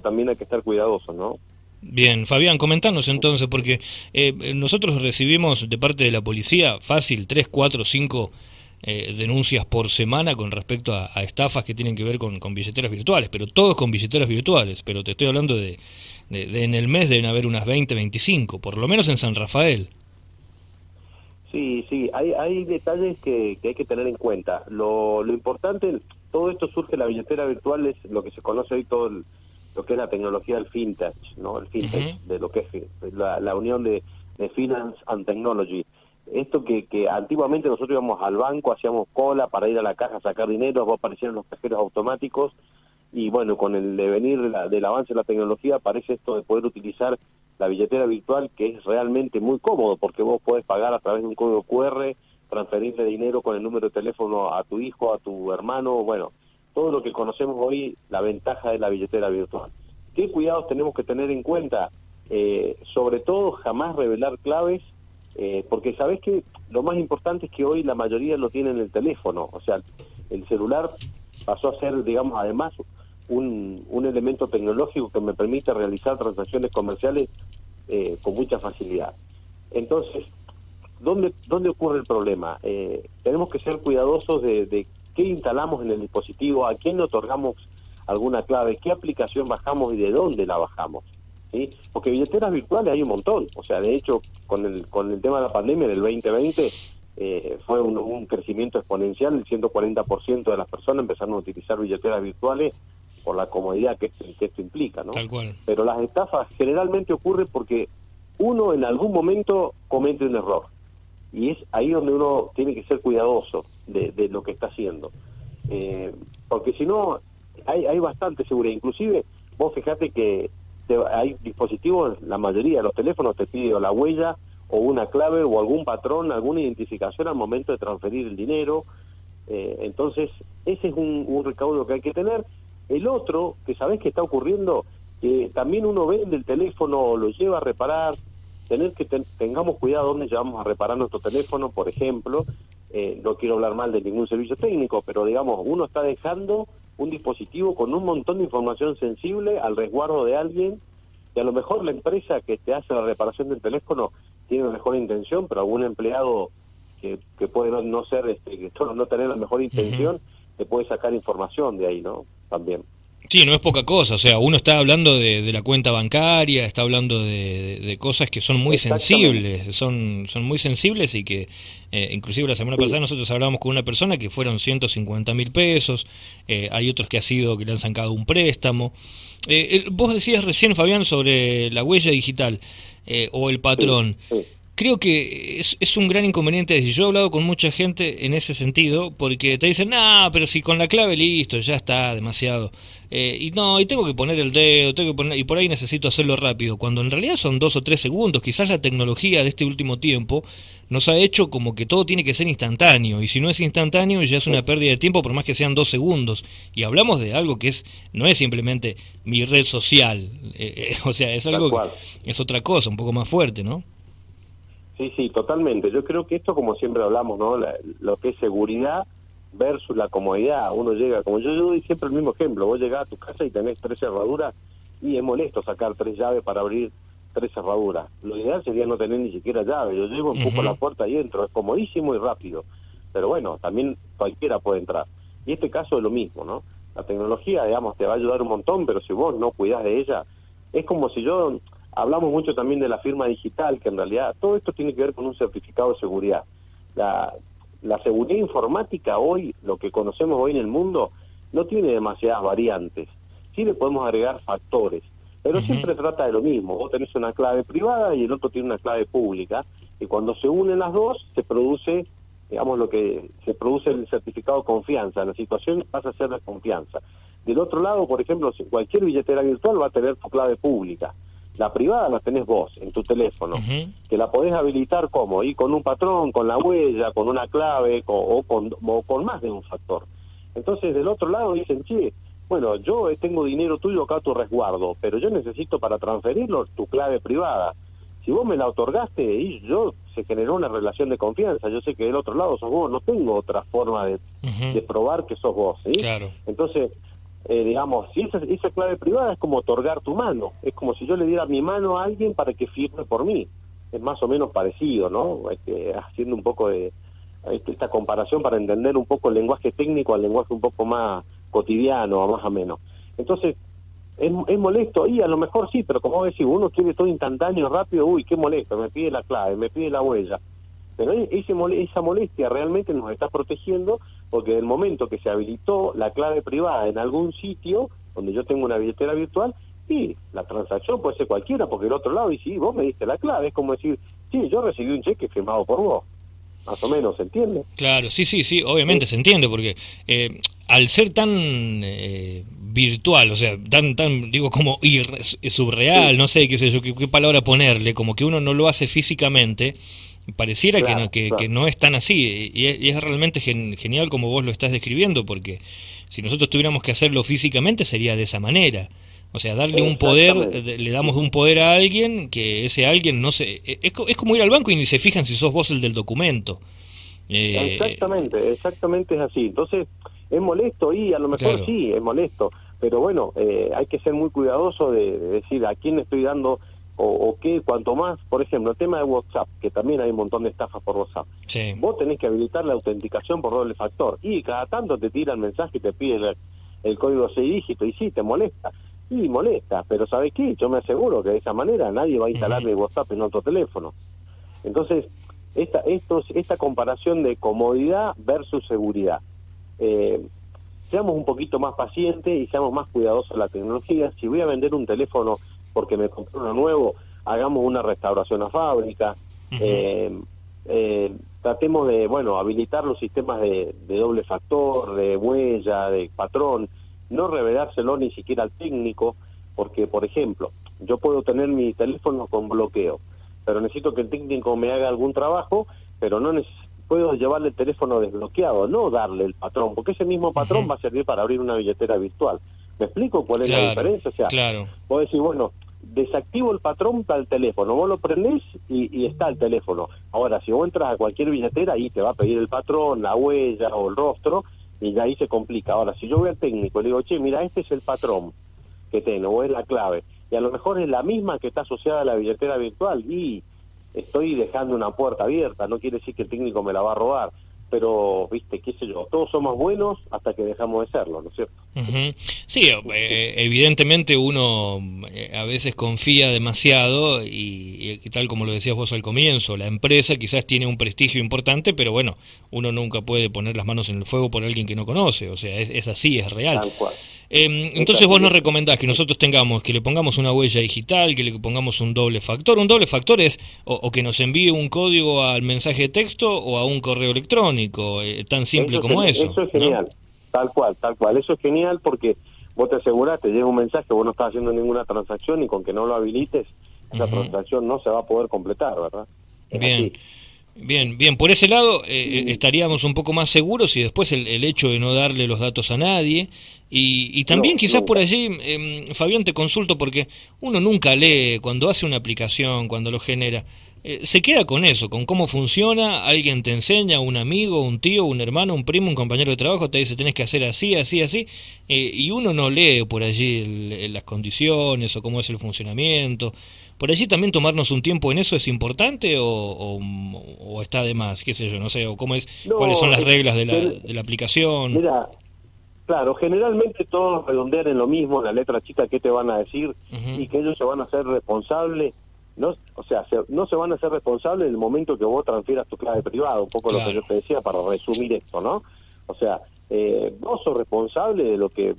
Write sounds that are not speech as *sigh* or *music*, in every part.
pero también hay que estar cuidadosos, ¿no? Bien, Fabián, comentanos entonces, porque eh, nosotros recibimos de parte de la policía fácil 3, 4, 5 denuncias por semana con respecto a, estafas que tienen que ver con, billeteras virtuales, pero todos con billeteras virtuales, pero te estoy hablando de, de, en el mes deben haber unas 20, 25, por lo menos en San Rafael. Sí, sí, hay, hay detalles que, hay que tener en cuenta. Lo, lo importante, todo esto surge, la billetera virtual es lo que se conoce hoy todo lo que es la tecnología del fintech, ¿no? El fintech, de lo que es la, unión de, finance and technology. Esto que, que antiguamente nosotros íbamos al banco, hacíamos cola para ir a la caja a sacar dinero, aparecieron los cajeros automáticos y bueno, con el devenir del avance de la tecnología aparece esto de poder utilizar la billetera virtual que es realmente muy cómodo porque vos podés pagar a través de un código QR, transferirle dinero con el número de teléfono a tu hijo, a tu hermano, bueno, todo lo que conocemos hoy, la ventaja de la billetera virtual. ¿Qué cuidados tenemos que tener en cuenta? Eh, sobre todo, jamás revelar claves, eh, porque sabés que lo más importante es que hoy la mayoría lo tiene en el teléfono, o sea, el celular pasó a ser, digamos, además un, un elemento tecnológico que me permite realizar transacciones comerciales eh, con mucha facilidad. Entonces, ¿dónde, dónde ocurre el problema? Eh, tenemos que ser cuidadosos de, qué instalamos en el dispositivo, a quién le otorgamos alguna clave, qué aplicación bajamos y de dónde la bajamos. ¿sí? Porque billeteras virtuales hay un montón. O sea, de hecho, con el, con el tema de la pandemia del 2020 eh, fue un, un, crecimiento exponencial, el 140% de las personas empezaron a utilizar billeteras virtuales por la comodidad que, esto implica, ¿no? Pero las estafas generalmente ocurren porque uno en algún momento comete un error y es ahí donde uno tiene que ser cuidadoso de, lo que está haciendo, eh, porque si no hay, hay bastante seguridad, inclusive vos fijate que hay dispositivos, la mayoría de los teléfonos te piden la huella o una clave o algún patrón, alguna identificación al momento de transferir el dinero, eh, entonces ese es un, un recaudo que hay que tener. El otro, que sabés que está ocurriendo, que también uno vende el teléfono, lo lleva a reparar, tener que tengamos cuidado dónde llevamos a reparar nuestro teléfono, por ejemplo, eh, no quiero hablar mal de ningún servicio técnico, pero digamos, uno está dejando un dispositivo con un montón de información sensible al resguardo de alguien, y a lo mejor la empresa que te hace la reparación del teléfono tiene la mejor intención, pero algún empleado que, que puede no, ser, este, que *laughs* no tener la mejor intención, te puede sacar información de ahí, ¿no? también. Sí, no es poca cosa, o sea, uno está hablando de, la cuenta bancaria, está hablando de, cosas que son muy sensibles, son, son muy sensibles y que eh, inclusive la semana pasada nosotros hablábamos con una persona que fueron 150 mil pesos, eh, hay otros que ha sido que le han sacado un préstamo. Eh, vos decías recién, Fabián, sobre la huella digital o el patrón creo que es, es, un gran inconveniente. Yo he hablado con mucha gente en ese sentido, porque te dicen, no, pero si con la clave listo, ya está demasiado. Eh, y no, y tengo que poner el dedo, tengo que poner, y por ahí necesito hacerlo rápido, cuando en realidad son dos o tres segundos. Quizás la tecnología de este último tiempo nos ha hecho como que todo tiene que ser instantáneo, y si no es instantáneo ya es una pérdida de tiempo por más que sean dos segundos. Y hablamos de algo que es no es simplemente mi red social, eh, eh, *laughs* o sea, es algo, que, es otra cosa, un poco más fuerte, ¿no? Sí, sí, totalmente. Yo creo que esto, como siempre hablamos, ¿no? lo que es seguridad versus la comodidad. Uno llega, como yo, yo doy siempre el mismo ejemplo, vos llegás a tu casa y tenés tres cerraduras y es molesto sacar tres llaves para abrir tres cerraduras. Lo ideal sería no tener ni siquiera llave. Yo llego, empujo la puerta y entro. Es comodísimo y rápido. Pero bueno, también cualquiera puede entrar. Y este caso es lo mismo, ¿no? La tecnología, digamos, te va a ayudar un montón, pero si vos no cuidás de ella, es como si yo Hablamos mucho también de la firma digital, que en realidad todo esto tiene que ver con un certificado de seguridad. La, seguridad informática hoy, lo que conocemos hoy en el mundo, no tiene demasiadas variantes. Sí le podemos agregar factores, pero siempre trata de lo mismo. Vos tenés una clave privada y el otro tiene una clave pública, y cuando se unen las dos, se produce, digamos, lo que se produce el certificado de confianza. La situación pasa a ser de confianza. Del otro lado, por ejemplo, cualquier billetera virtual va a tener su clave pública. La privada la tenés vos en tu teléfono, que la podés habilitar como, y con un patrón, con la huella, con una clave o, con, con más de un factor. Entonces del otro lado dicen, che, bueno, yo tengo dinero tuyo acá a tu resguardo, pero yo necesito para transferirlo tu clave privada. Si vos me la otorgaste y yo se generó una relación de confianza, yo sé que del otro lado sos vos, no tengo otra forma de, de probar que sos vos, ¿sí? Claro. Entonces, eh, digamos, si esa, esa clave privada es como otorgar tu mano, es como si yo le diera mi mano a alguien para que firme por mí, es más o menos parecido, ¿no? haciendo un poco de este, esta comparación para entender un poco el lenguaje técnico al lenguaje un poco más cotidiano, más o menos. Entonces, es, es, molesto y a lo mejor sí, pero como decís, uno quiere todo instantáneo, rápido, uy, qué molesto, me pide la clave, me pide la huella. Pero ese, esa molestia realmente nos está protegiendo porque el momento que se habilitó la clave privada en algún sitio donde yo tengo una billetera virtual, y la transacción puede ser cualquiera, porque el otro lado dice, sí, vos me diste la clave, es como decir, sí, yo recibí un cheque firmado por vos. Más o menos, ¿se entiende? Claro, sí, sí, sí, obviamente se entiende, porque eh, al ser tan eh, virtual, o sea, tan, tan, digo, como ir, subreal, no sé qué sé yo, qué, palabra ponerle, como que uno no lo hace físicamente, pareciera que, no, que, no es tan así, y es, realmente genial como vos lo estás describiendo, porque si nosotros tuviéramos que hacerlo físicamente sería de esa manera. O sea, darle un poder, le damos un poder a alguien que ese alguien no se... E, es, es como ir al banco y ni se fijan si sos vos el del documento. Eh, exactamente, exactamente es así. Entonces, es molesto y a lo mejor sí, es molesto, pero bueno, eh, hay que ser muy cuidadoso de, decir a quién estoy dando o, qué, cuanto más, por ejemplo, el tema de WhatsApp, que también hay un montón de estafas por WhatsApp. Vos tenés que habilitar la autenticación por doble factor y cada tanto te tira el mensaje y te pide el, código 6 dígitos y sí, te molesta. Y molesta, pero ¿sabes qué? Yo me aseguro que de esa manera nadie va a instalar WhatsApp en otro teléfono. Entonces, esta, esto, esta comparación de comodidad versus seguridad eh, seamos un poquito más pacientes y seamos más cuidadosos de la tecnología. Si voy a vender un teléfono porque me compré uno nuevo, hagamos una restauración a fábrica. Eh, eh, tratemos de, bueno, habilitar los sistemas de, doble factor, de huella, de patrón, no revelárselo ni siquiera al técnico, porque, por ejemplo, yo puedo tener mi teléfono con bloqueo, pero necesito que el técnico me haga algún trabajo, pero no puedo llevarle el teléfono desbloqueado, no darle el patrón, porque ese mismo patrón va a servir para abrir una billetera virtual. ¿Me explico cuál es la diferencia? O sea, claro. puedo decir, bueno, desactivo el patrón para el teléfono, vos lo prendés y, está el teléfono. Ahora, si vos entras a cualquier billetera, ahí te va a pedir el patrón, la huella o el rostro, y ya ahí se complica. Ahora, si yo voy al técnico y le digo, che, mira, este es el patrón que tengo, o es la clave, y a lo mejor es la misma que está asociada a la billetera virtual, y estoy dejando una puerta abierta, no quiere decir que el técnico me la va a robar, pero, viste, qué sé yo, todos somos buenos hasta que dejamos de serlo, ¿no es cierto? Sí, eh, evidentemente uno eh, a veces confía demasiado y, tal como lo decías vos al comienzo, la empresa quizás tiene un prestigio importante, pero bueno, uno nunca puede poner las manos en el fuego por alguien que no conoce, o sea, es, es así, es real. Tal cual. Em, entonces vos nos recomendás que nosotros tengamos, que le pongamos una huella digital, que le pongamos un doble factor. Un doble factor es o, que nos envíe un código al mensaje de texto o a un correo electrónico, eh, tan simple como eso. Eso es genial, tal cual, tal cual. Eso es genial porque vos te asegurás, te llega un mensaje, vos no estás haciendo ninguna transacción y con que no lo habilites, esa transacción no se va a poder completar, ¿verdad? Bien. Bien, bien, por ese lado eh, eh, estaríamos un poco más seguros y después el, hecho de no darle los datos a nadie. Y, también quizás por allí, eh, Fabián, te consulto porque uno nunca lee cuando hace una aplicación, cuando lo genera, eh, se queda con eso, con cómo funciona, alguien te enseña, un amigo, un tío, un hermano, un primo, un compañero de trabajo, te dice tenés que hacer así, así, así, y uno no lee por allí las condiciones o cómo es el funcionamiento. ¿Por allí también tomarnos un tiempo en eso es importante o, está de más? ¿Qué sé yo? No sé, o cómo es, cuáles son las reglas de la, de la aplicación. Mira, claro, generalmente todos redondean en lo mismo, la letra chica que te van a decir y que ellos se van a hacer responsables. No, o sea, no se van a hacer responsables en el momento que vos transfieras tu clave privada, un poco lo que yo te decía para resumir esto, ¿no? O sea, eh, vos sos responsable de lo que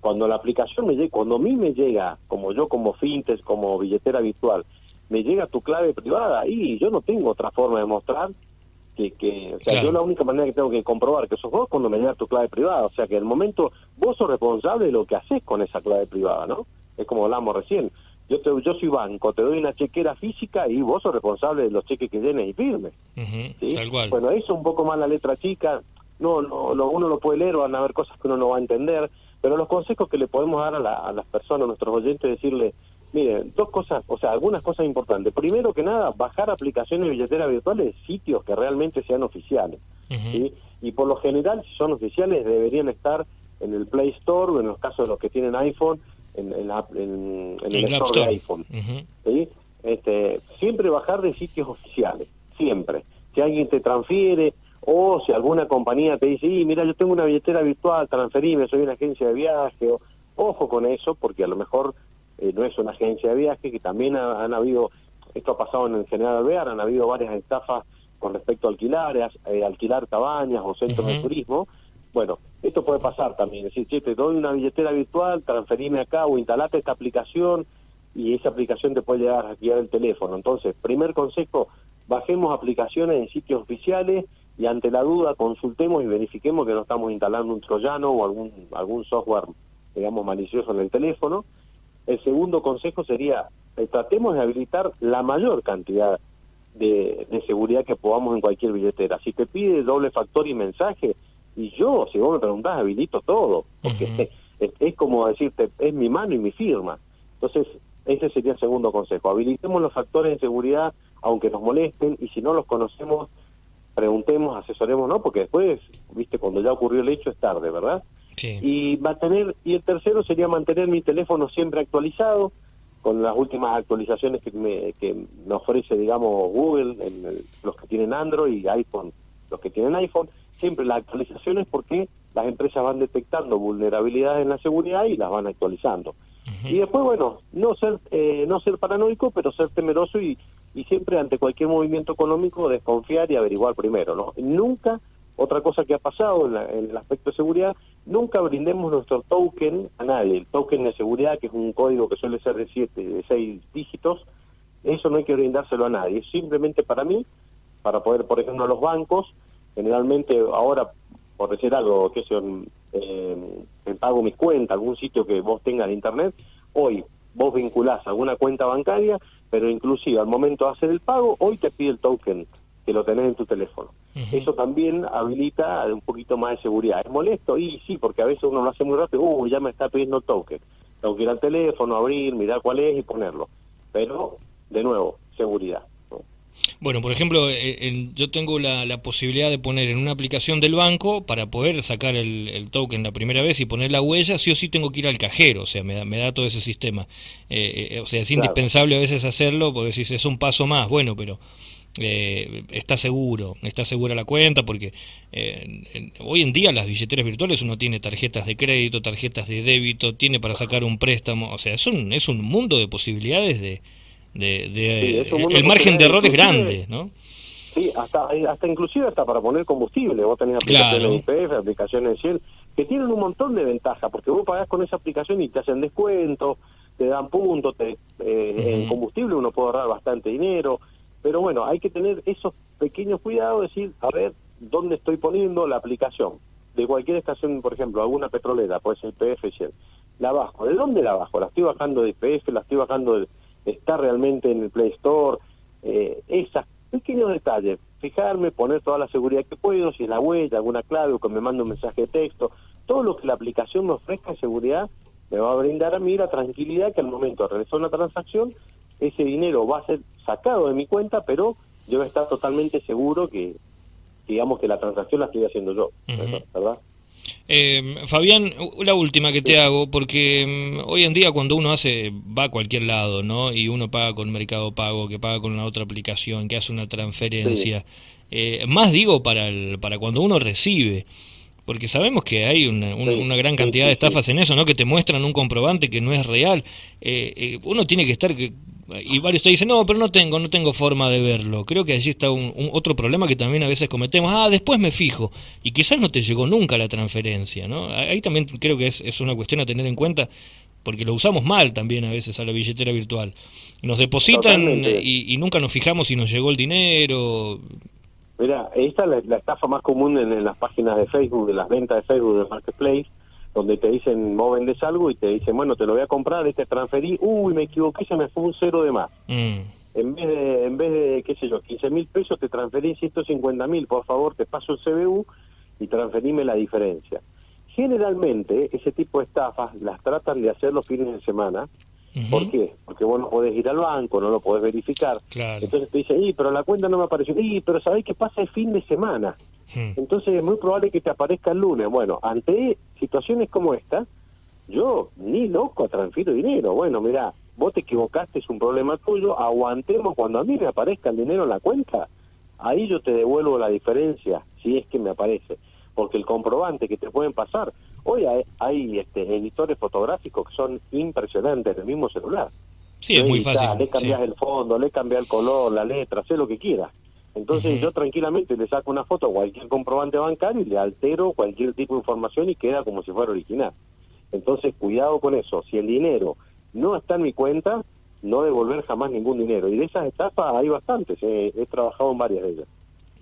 cuando la aplicación me llega, cuando a mí me llega, como yo como fintech, como billetera virtual, me llega tu clave privada y yo no tengo otra forma de mostrar que, que o sea, yo la única manera que tengo que comprobar que sos vos cuando me llega tu clave privada, o sea que en el momento vos sos responsable de lo que haces con esa clave privada, ¿no? Es como hablamos recién. Yo te, yo soy banco, te doy una chequera física y vos sos responsable de los cheques que llenes y firmes. Tal cual. Bueno, eso un poco más la letra chica, no, no, uno lo puede leer, van a haber cosas que uno no va a entender, pero los consejos que le podemos dar a, las personas, a nuestros oyentes, decirle, miren, dos cosas, o sea, algunas cosas importantes. Primero que nada, bajar aplicaciones de billetera virtuales de sitios que realmente sean oficiales. Y por lo general, si son oficiales, deberían estar en el Play Store, o en los casos de los que tienen iPhone, en, en, el, Store, de iPhone. este, siempre bajar de sitios oficiales, siempre. Si alguien te transfiere o si alguna compañía te dice, y mira, yo tengo una billetera virtual, transferime, soy una agencia de viaje, o, ojo con eso, porque a lo mejor eh, no es una agencia de viaje, que también han habido, esto ha pasado en el General Alvear, han habido varias estafas con respecto a alquilar, eh, alquilar cabañas o centros de turismo. Bueno, esto puede pasar también, es decir, te doy una billetera virtual, transferime acá o instalate esta aplicación y esa aplicación te puede llegar a guiar el teléfono. Entonces, primer consejo, bajemos aplicaciones en sitios oficiales y ante la duda consultemos y verifiquemos que no estamos instalando un troyano o algún, algún software, digamos, malicioso en el teléfono. El segundo consejo sería, eh, tratemos de habilitar la mayor cantidad de, seguridad que podamos en cualquier billetera. Si te pide doble factor y mensaje, y yo, si vos me preguntás, habilito todo, porque es, como decirte, es mi mano y mi firma. Entonces, ese sería el segundo consejo. Habilitemos los factores de seguridad, aunque nos molesten, y si no los conocemos, preguntemos, asesoremos, ¿no? Porque después, viste, cuando ya ocurrió el hecho es tarde, ¿verdad? Sí. Y mantener, y el tercero sería mantener mi teléfono siempre actualizado, con las últimas actualizaciones que me, que me ofrece, digamos, Google, en los que tienen Android y iPhone, los que tienen iPhone, siempre las actualizaciones porque las empresas van detectando vulnerabilidades en la seguridad y las van actualizando. Y después, bueno, no ser eh, no ser paranoico, pero ser temeroso y, y siempre ante cualquier movimiento económico desconfiar y averiguar primero, ¿no? Nunca, otra cosa que ha pasado en, el aspecto de seguridad, nunca brindemos nuestro token a nadie. El token de seguridad, que es un código que suele ser de siete, de seis dígitos, eso no hay que brindárselo a nadie. Simplemente para mí, para poder, por ejemplo, a los bancos, generalmente ahora, por decir algo, que sea, eh, pago mis cuentas, algún sitio que vos tengas en internet, hoy vos vinculás alguna cuenta bancaria, pero inclusive al momento de hacer el pago, hoy te pide el token que lo tenés en tu teléfono. Eso también habilita un poquito más de seguridad. ¿Es molesto? Y sí, porque a veces uno lo hace muy rápido, uy, ya me está pidiendo token. Tengo que ir al teléfono, abrir, mirar cuál es y ponerlo. Pero, de nuevo, seguridad. Bueno, por ejemplo, eh, yo tengo la, posibilidad de poner en una aplicación del banco para poder sacar el, token la primera vez y poner la huella, sí o sí tengo que ir al cajero, o sea, me da, me da todo ese sistema. Eh, eh, o sea, es indispensable a veces hacerlo porque si es un paso más, bueno, pero está seguro, está segura la cuenta porque hoy en día las billeteras virtuales uno tiene tarjetas de crédito, tarjetas de débito, tiene para sacar un préstamo, o sea, es un, es un mundo de posibilidades de de, el margen de error es grande, ¿no? Sí, hasta, hasta inclusive hasta para poner combustible, vos tenés aplicaciones IPF, aplicaciones de Shell, que tienen un montón de ventajas, porque vos pagás con esa aplicación y te hacen descuentos, te dan puntos, te, eh, en combustible uno puede ahorrar bastante dinero, pero bueno, hay que tener esos pequeños cuidados, decir, a ver, ¿dónde estoy poniendo la aplicación? De cualquier estación, por ejemplo, alguna petrolera, puede ser IPF, Shell, la bajo, ¿de dónde la bajo? La estoy bajando de IPF, la estoy bajando de está realmente en el Play Store, eh, esos pequeños detalles, fijarme, poner toda la seguridad que puedo, si es la huella, alguna clave o que me mande un mensaje de texto, todo lo que la aplicación me ofrezca de seguridad me va a brindar a mí la tranquilidad que al momento de realizar una transacción, ese dinero va a ser sacado de mi cuenta, pero yo voy a estar totalmente seguro que, digamos, que la transacción la estoy haciendo yo, ¿verdad? Eh, Fabián, la última que te hago, porque mm, hoy en día cuando uno hace, va a cualquier lado, ¿no? Y uno paga con Mercado Pago, que paga con la otra aplicación, que hace una transferencia. Eh, más digo para, el, para cuando uno recibe, porque sabemos que hay una, una, gran cantidad de estafas en eso, ¿no? Que te muestran un comprobante que no es real. Eh, eh uno tiene que estar y varios te dicen, no, pero no tengo, no tengo forma de verlo. Creo que allí está un, otro problema que también a veces cometemos. Ah, después me fijo. Y quizás no te llegó nunca la transferencia, ¿no? Ahí también creo que es, es una cuestión a tener en cuenta porque lo usamos mal también a veces a la billetera virtual. Nos depositan y, nunca nos fijamos si nos llegó el dinero. Mira, esta es la, estafa más común en, en, las páginas de Facebook, de las ventas de Facebook, de Marketplace, donde te dicen, vos vendes algo y te dicen, bueno, te lo voy a comprar, este transferí, uy, me equivoqué, se me fue un cero de más. Mm. En vez de, en vez de, qué sé yo, 15 mil pesos, te transferí 150 mil, por favor, te paso el CBU y transferime la diferencia. Generalmente, ese tipo de estafas las tratan de hacer los fines de semana. ¿Por qué? Porque vos no podés ir al banco, no lo podés verificar. Entonces te dicen, y pero la cuenta no me apareció. Y pero ¿sabés qué pasa el fin de semana? Hmm. Entonces es muy probable que te aparezca el lunes. Bueno, ante situaciones como esta, yo ni loco transfiero dinero. Bueno, mira, vos te equivocaste, es un problema tuyo, aguantemos cuando a mí me aparezca el dinero en la cuenta, ahí yo te devuelvo la diferencia, si es que me aparece. Porque el comprobante que te pueden pasar, hoy hay, este, editores fotográficos que son impresionantes en el mismo celular. Sí, es muy fácil. Le cambias el fondo, le cambias el color, la letra, sé lo que quieras. Entonces yo tranquilamente le saco una foto a cualquier comprobante bancario y le altero cualquier tipo de información y queda como si fuera original. Entonces cuidado con eso. Si el dinero no está en mi cuenta, no devolver jamás ningún dinero. Y de esas etapas hay bastantes. he trabajado en varias de ellas.